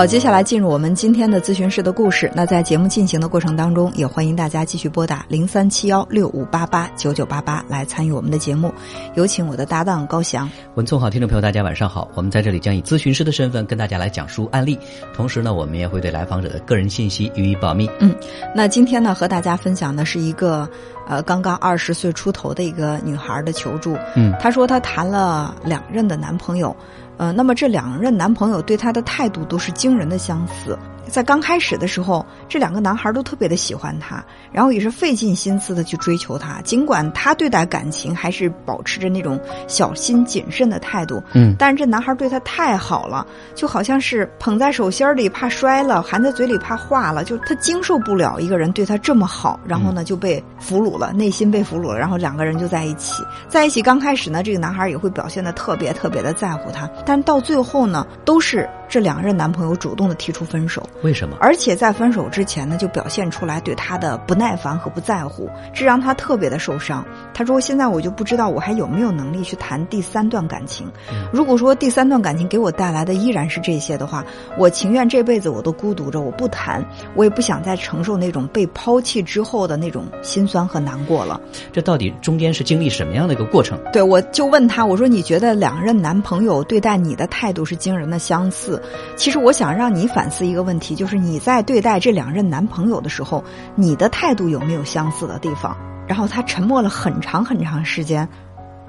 好，接下来进入我们今天的咨询室的故事。那在节目进行的过程当中，也欢迎大家继续拨打零三七幺六五八八九九八八来参与我们的节目。有请我的搭档高翔。文聪好，听众朋友，大家晚上好。我们在这里将以咨询师的身份跟大家来讲述案例，同时呢，我们也会对来访者的个人信息予以保密。嗯，那今天呢，和大家分享的是一个呃刚刚二十岁出头的一个女孩的求助。嗯，她说她谈了两任的男朋友。呃，那么这两任男朋友对她的态度都是惊人的相似。在刚开始的时候，这两个男孩都特别的喜欢她，然后也是费尽心思的去追求她。尽管她对待感情还是保持着那种小心谨慎的态度，嗯，但是这男孩对她太好了，就好像是捧在手心里怕摔了，含在嘴里怕化了，就她经受不了一个人对她这么好，然后呢就被俘虏了，内心被俘虏了，然后两个人就在一起。在一起刚开始呢，这个男孩也会表现的特别特别的在乎她，但到最后呢，都是这两任男朋友主动的提出分手。为什么？而且在分手之前呢，就表现出来对他的不耐烦和不在乎，这让他特别的受伤。他说：“现在我就不知道我还有没有能力去谈第三段感情。如果说第三段感情给我带来的依然是这些的话，我情愿这辈子我都孤独着，我不谈，我也不想再承受那种被抛弃之后的那种心酸和难过了。这到底中间是经历什么样的一个过程？对，我就问他，我说你觉得两任男朋友对待你的态度是惊人的相似？其实我想让你反思一个问题，就是你在对待这两任男朋友的时候，你的态度有没有相似的地方？然后他沉默了很长很长时间，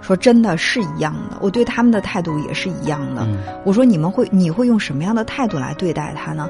说真的是一样的，我对他们的态度也是一样的。嗯我说你们会你会用什么样的态度来对待他呢？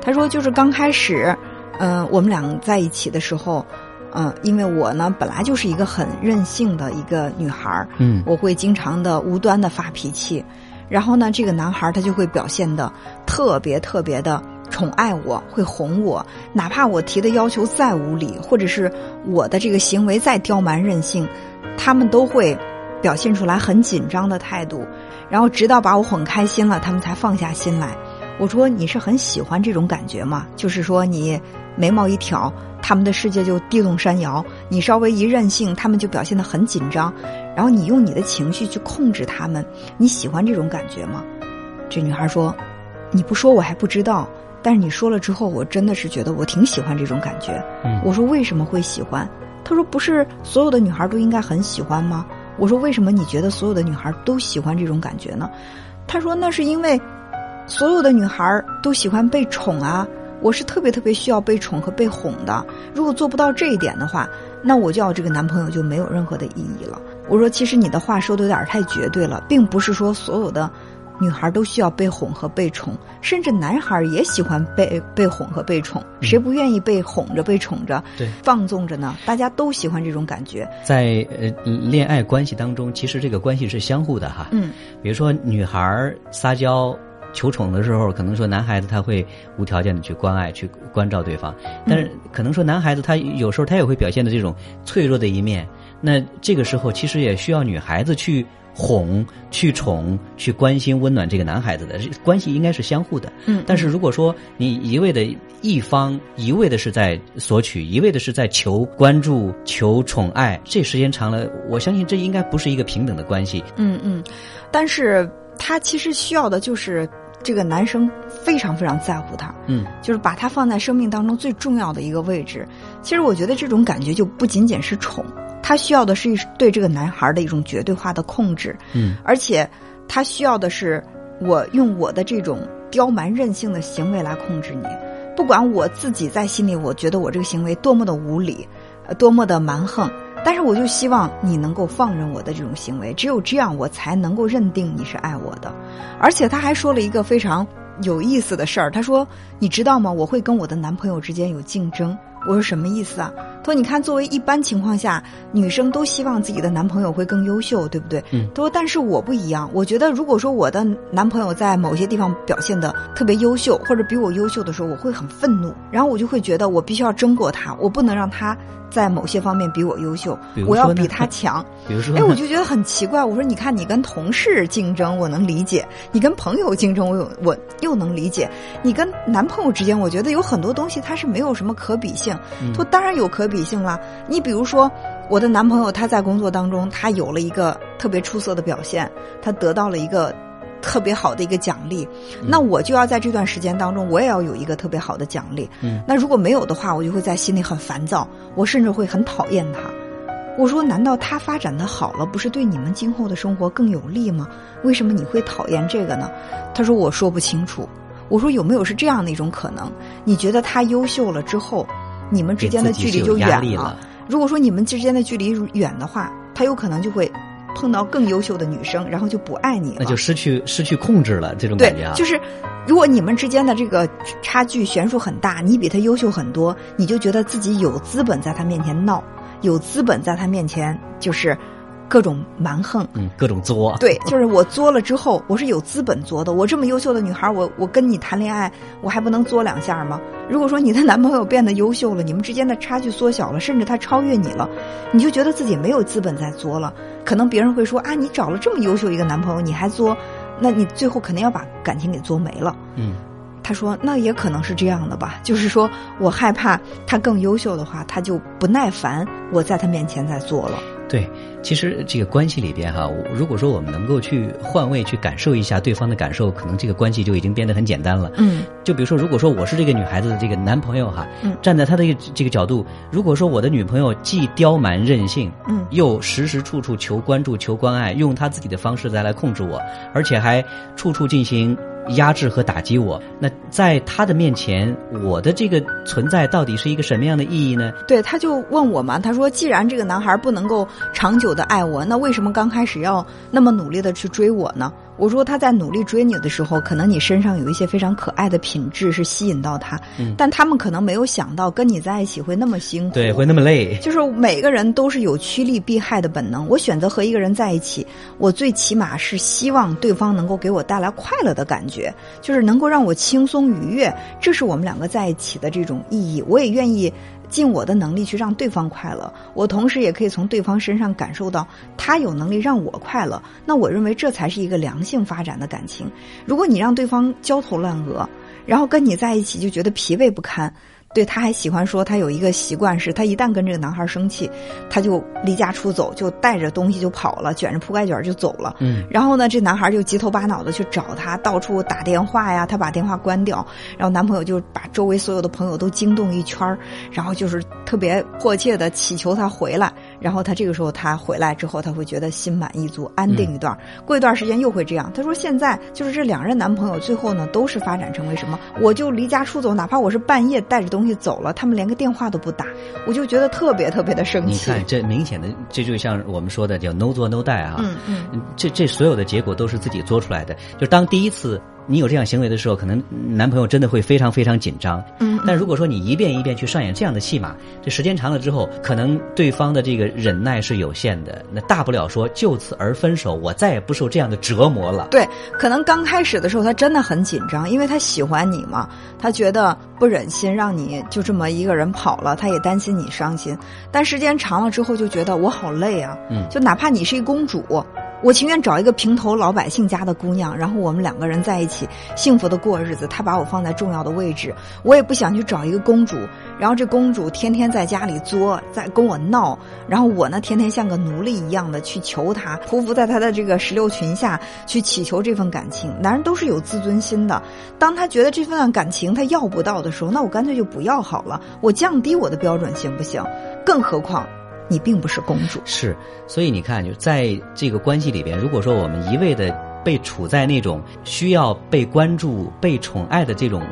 他说就是刚开始，嗯、我们俩在一起的时候，嗯、因为我呢本来就是一个很任性的一个女孩儿，嗯我会经常的无端的发脾气，然后呢，这个男孩他就会表现的特别特别的宠爱我，会哄我，哪怕我提的要求再无理，或者是我的这个行为再刁蛮任性，他们都会表现出来很紧张的态度，然后直到把我哄开心了，他们才放下心来。我说你是很喜欢这种感觉吗？就是说你眉毛一挑，他们的世界就地动山摇；你稍微一任性，他们就表现得很紧张，然后你用你的情绪去控制他们。你喜欢这种感觉吗？这女孩说：“你不说我还不知道，但是你说了之后，我真的是觉得我挺喜欢这种感觉。”嗯我说：“为什么会喜欢？”她说：“不是所有的女孩都应该很喜欢吗？”我说：“为什么你觉得所有的女孩都喜欢这种感觉呢？”她说：“那是因为。”所有的女孩都喜欢被宠啊，我是特别特别需要被宠和被哄的。如果做不到这一点的话，那我就要这个男朋友就没有任何的意义了。我说，其实你的话说的有点太绝对了，并不是说所有的女孩都需要被哄和被宠，甚至男孩也喜欢被被哄和被宠，谁不愿意被哄着、被宠着、对放纵着呢？大家都喜欢这种感觉。在呃恋爱关系当中，其实这个关系是相互的哈。嗯，比如说女孩撒娇求宠的时候，可能说男孩子他会无条件的去关爱、去关照对方，但是可能说男孩子他有时候他也会表现的这种脆弱的一面。那这个时候其实也需要女孩子去哄、去宠、去关心、温暖这个男孩子的关系应该是相互的。嗯但是如果说你一味的一方一味的是在索取，一味的是在求关注、求宠爱，这时间长了，我相信这应该不是一个平等的关系。嗯嗯，但是他其实需要的就是这个男生非常非常在乎他，嗯就是把他放在生命当中最重要的一个位置。其实我觉得这种感觉就不仅仅是宠，他需要的是一对这个男孩的一种绝对化的控制，嗯而且他需要的是我用我的这种刁蛮任性的行为来控制你。不管我自己在心里，我觉得我这个行为多么的无理，呃，多么的蛮横，但是我就希望你能够放任我的这种行为，只有这样，我才能够认定你是爱我的。而且他还说了一个非常有意思的事儿，他说：“你知道吗？我会跟我的男朋友之间有竞争。”我说：“什么意思啊？”他说：“你看，作为一般情况下，女生都希望自己的男朋友会更优秀，对不对？”嗯他说：“但是我不一样，我觉得如果说我的男朋友在某些地方表现的特别优秀，或者比我优秀的时候，我会很愤怒，然后我就会觉得我必须要争过他，我不能让他在某些方面比我优秀我要比他强。”比如说，哎，我就觉得很奇怪。我说，你看，你跟同事竞争，我能理解；你跟朋友竞争，我有我又能理解。你跟男朋友之间，我觉得有很多东西它是没有什么可比性。嗯他说当然有可比性啦。你比如说，我的男朋友他在工作当中，他有了一个特别出色的表现，他得到了一个。特别好的一个奖励，那我就要在这段时间当中，我也要有一个特别好的奖励。嗯，那如果没有的话，我就会在心里很烦躁，我甚至会很讨厌他。我说，难道他发展的好了，不是对你们今后的生活更有利吗？为什么你会讨厌这个呢？他说，我说不清楚。我说，有没有是这样的一种可能？你觉得他优秀了之后，你们之间的距离就远了？如果说你们之间的距离远的话，他有可能就会碰到更优秀的女生，然后就不爱你了，那就失去失去控制了。这种感觉啊，就是如果你们之间的这个差距悬殊很大，你比他优秀很多，你就觉得自己有资本在他面前闹。有资本在他面前，就是各种蛮横，嗯，各种作。对，就是我作了之后，我是有资本作的。我这么优秀的女孩，我我跟你谈恋爱，我还不能作两下吗？如果说你的男朋友变得优秀了，你们之间的差距缩小了，甚至他超越你了，你就觉得自己没有资本再作了。可能别人会说啊，你找了这么优秀一个男朋友，你还作，那你最后肯定要把感情给作没了。嗯。他说：“那也可能是这样的吧，就是说我害怕他更优秀的话，他就不耐烦我在他面前再做了。”对，其实这个关系里边哈，如果说我们能够去换位去感受一下对方的感受，可能这个关系就已经变得很简单了。嗯，就比如说，如果说我是这个女孩子的这个男朋友哈，嗯，站在他的这个角度，如果说我的女朋友既刁蛮任性，嗯，又时时处处求关注、求关爱，用她自己的方式再来控制我，而且还处处进行。压制和打击我，那在他的面前，我的这个存在到底是一个什么样的意义呢？对，他就问我嘛，他说：“既然这个男孩不能够长久的爱我，那为什么刚开始要那么努力的去追我呢？”我说他在努力追你的时候，可能你身上有一些非常可爱的品质是吸引到他，嗯，但他们可能没有想到跟你在一起会那么辛苦，对，会那么累。就是每个人都是有趋利避害的本能。我选择和一个人在一起，我最起码是希望对方能够给我带来快乐的感觉，就是能够让我轻松愉悦，这是我们两个在一起的这种意义。我也愿意。尽我的能力去让对方快乐，我同时也可以从对方身上感受到他有能力让我快乐。那我认为这才是一个良性发展的感情。如果你让对方焦头烂额，然后跟你在一起就觉得疲惫不堪。对，他还喜欢说，他有一个习惯是，他一旦跟这个男孩生气，他就离家出走，就带着东西就跑了，卷着铺盖卷就走了。嗯，然后呢，这男孩就急头巴脑的去找他，到处打电话呀，他把电话关掉，然后男朋友就把周围所有的朋友都惊动一圈然后就是特别迫切的祈求他回来。然后他这个时候他回来之后，他会觉得心满意足，安定一段。过一段时间又会这样。他说现在就是这两任男朋友最后呢，都是发展成为什么？我就离家出走，哪怕我是半夜带着东西走了，他们连个电话都不打，我就觉得特别特别的生气。你看这明显的，这就像我们说的叫 “no 做 no die” 啊。嗯嗯，这这所有的结果都是自己做出来的。就当第一次。你有这样行为的时候，可能男朋友真的会非常非常紧张。嗯，但如果说你一遍一遍去上演这样的戏码，这时间长了之后，可能对方的这个忍耐是有限的。那大不了说就此而分手，我再也不受这样的折磨了。对，可能刚开始的时候他真的很紧张，因为他喜欢你嘛，他觉得不忍心让你就这么一个人跑了，他也担心你伤心。但时间长了之后，就觉得我好累啊。嗯，就哪怕你是一公主。我情愿找一个平头老百姓家的姑娘，然后我们两个人在一起幸福的过日子。她把我放在重要的位置，我也不想去找一个公主。然后这公主天天在家里作，在跟我闹，然后我呢天天像个奴隶一样的去求她，匍匐在她的这个石榴裙下去祈求这份感情。男人都是有自尊心的，当他觉得这份感情他要不到的时候，那我干脆就不要好了，我降低我的标准行不行？更何况。你并不是公主，是，所以你看，就在这个关系里边，如果说我们一味的被处在那种需要被关注、被宠爱的这种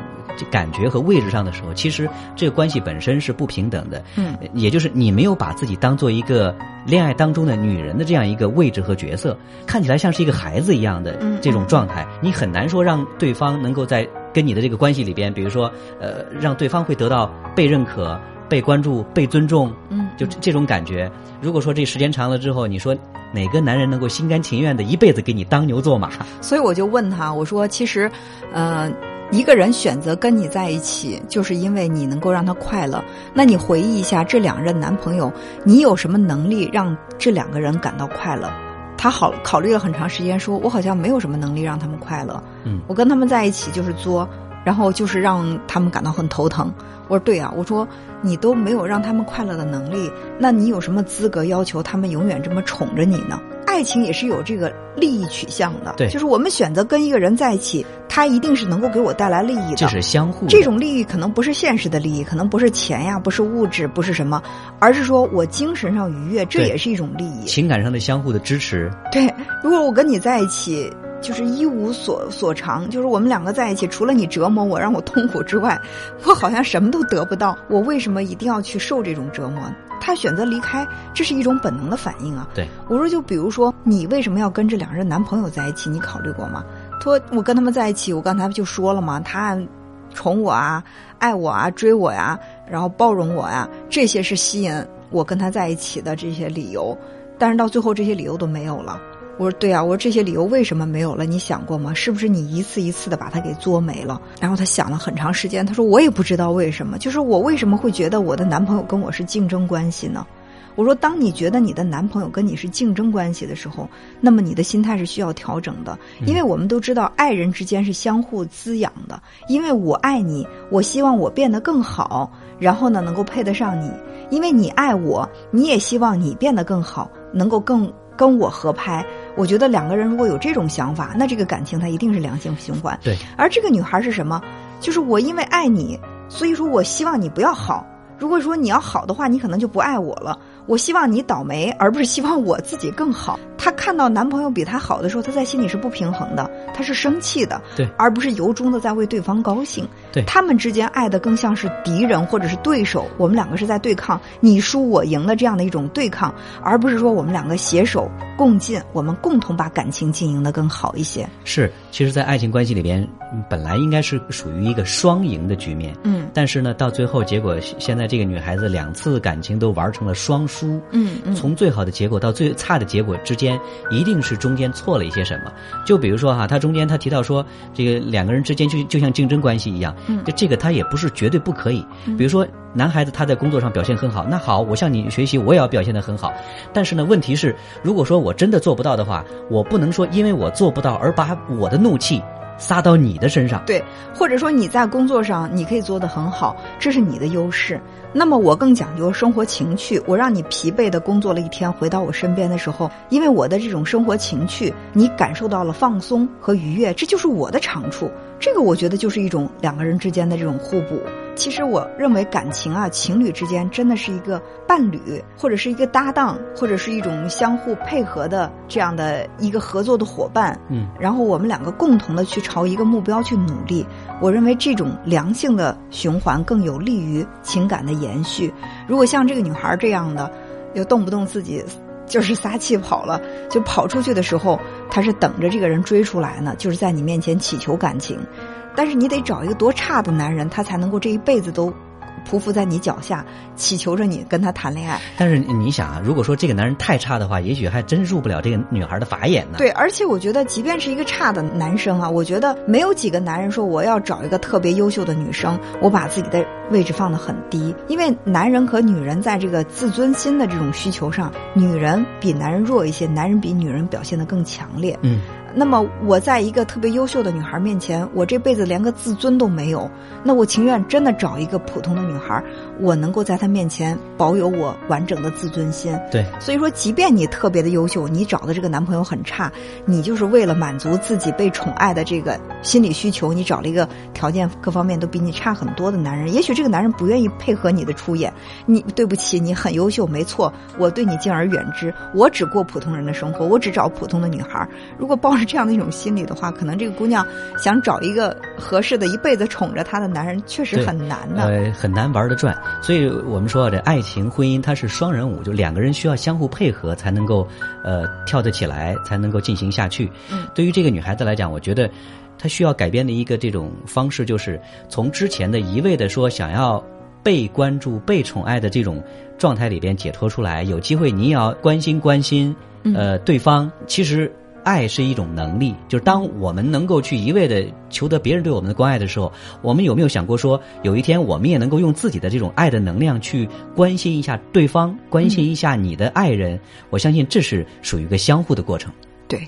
感觉和位置上的时候，其实这个关系本身是不平等的。嗯，也就是你没有把自己当做一个恋爱当中的女人的这样一个位置和角色，看起来像是一个孩子一样的这种状态，你很难说让对方能够在跟你的这个关系里边，比如说，呃，让对方会得到被认可。被关注、被尊重，嗯，就这种感觉。如果说这时间长了之后，你说哪个男人能够心甘情愿的一辈子给你当牛做马？所以我就问他，我说其实，呃，一个人选择跟你在一起，就是因为你能够让他快乐。那你回忆一下这两任男朋友，你有什么能力让这两个人感到快乐？他好考虑了很长时间，说我好像没有什么能力让他们快乐。嗯，我跟他们在一起就是作。然后就是让他们感到很头疼。我说对啊，我说你都没有让他们快乐的能力，那你有什么资格要求他们永远这么宠着你呢？爱爱情也是有这个利益取向的，对就是我们选择跟一个人在一起，他一定是能够给我带来利益的，这是相互的这种利益可能不是现实的利益，可能不是钱呀，不是物质，不是什么，而是说我精神上愉悦，这也是一种利益。情感上的相互的支持。对，如果我跟你在一起，就是一无所所长，就是我们两个在一起，除了你折磨我，让我痛苦之外，我好像什么都得不到。我为什么一定要去受这种折磨？他选择离开，这是一种本能的反应啊。对，我说，就比如说，你为什么要跟这两个人男朋友在一起？你考虑过吗？他说，我跟他们在一起，我刚才不就说了吗？他宠我啊，爱我啊，追我呀，然后包容我呀，这些是吸引我跟他在一起的这些理由。但是到最后，这些理由都没有了。我说对啊，我说这些理由为什么没有了？你想过吗？是不是你一次一次的把它给作没了？然后他想了很长时间，他说我也不知道为什么，就是我为什么会觉得我的男朋友跟我是竞争关系呢？我说，当你觉得你的男朋友跟你是竞争关系的时候，那么你的心态是需要调整的，因为我们都知道，爱人之间是相互滋养的。因为我爱你，我希望我变得更好，然后呢，能够配得上你。因为你爱我，你也希望你变得更好，能够更跟我合拍。我觉得两个人如果有这种想法，那这个感情它一定是良性循环。对，而这个女孩是什么？就是我因为爱你，所以说我希望你不要好。如果说你要好的话，你可能就不爱我了。我希望你倒霉，而不是希望我自己更好。她看到男朋友比她好的时候，她在心里是不平衡的，她是生气的，对，而不是由衷的在为对方高兴。对他们之间爱的更像是敌人或者是对手，我们两个是在对抗，你输我赢的这样的一种对抗，而不是说我们两个携手共进，我们共同把感情经营的更好一些。是，其实，在爱情关系里边，嗯本来应该是属于一个双赢的局面。嗯但是呢，到最后结果，现在这个女孩子两次感情都玩成了双输。嗯嗯，从最好的结果到最差的结果之间，一定是中间错了一些什么。就比如说哈，他中间他提到说，这个两个人之间就就像竞争关系一样，嗯就这个他也不是绝对不可以。比如说，男孩子他在工作上表现很好，那好，我向你学习，我也要表现得很好。但是呢，问题是，如果说我真的做不到的话，我不能说因为我做不到而把我的怒气撒到你的身上。对，或者说你在工作上你可以做得很好，这是你的优势。那么我更讲究生活情趣，我让你疲惫的工作了一天，回到我身边的时候，因为我的这种生活情趣，你感受到了放松和愉悦，这就是我的长处。这个我觉得就是一种两个人之间的这种互补。其实我认为感情啊，情侣之间真的是一个伴侣，或者是一个搭档，或者是一种相互配合的这样的一个合作的伙伴。嗯，然后我们两个共同的去朝一个目标去努力。我认为这种良性的循环更有利于情感的延续。如果像这个女孩这样的，又动不动自己就是撒气跑了，就跑出去的时候，她是等着这个人追出来呢，就是在你面前乞求感情。但是你得找一个多差的男人，他才能够这一辈子都匍匐在你脚下，祈求着你跟他谈恋爱。但是你想啊，如果说这个男人太差的话，也许还真入不了这个女孩的法眼呢。对，而且我觉得，即便是一个差的男生啊，我觉得没有几个男人说我要找一个特别优秀的女生，我把自己的位置放得很低。因为男人和女人在这个自尊心的这种需求上，女人比男人弱一些，男人比女人表现得更强烈。嗯，那么我在一个特别优秀的女孩面前，我这辈子连个自尊都没有，那我情愿真的找一个普通的女孩，我能够在她面前保有我完整的自尊心。对，所以说，即便你特别的优秀，你找的这个男朋友很差，你就是为了满足自己被宠爱的这个心理需求，你找了一个条件各方面都比你差很多的男人。也许这个男人不愿意配合你的出演，你对不起，你很优秀，没错，我对你敬而远之，我只过普通人的生活，我只找普通的女孩。如果抱着这样的一种心理的话，可能这个姑娘想找一个合适的、一辈子宠着她的男人，确实很难的。呃，很难玩得转。所以我们说这爱情、婚姻它是双人舞，就两个人需要相互配合才能够呃跳得起来，才能够进行下去。嗯对于这个女孩子来讲，我觉得她需要改变的一个这种方式，就是从之前的一味的说想要被关注、被宠爱的这种状态里边解脱出来。有机会你也要关心关心呃对方。其实。爱是一种能力，就是当我们能够去一味的求得别人对我们的关爱的时候，我们有没有想过说，有一天我们也能够用自己的这种爱的能量去关心一下对方，关心一下你的爱人？我相信这是属于一个相互的过程。对。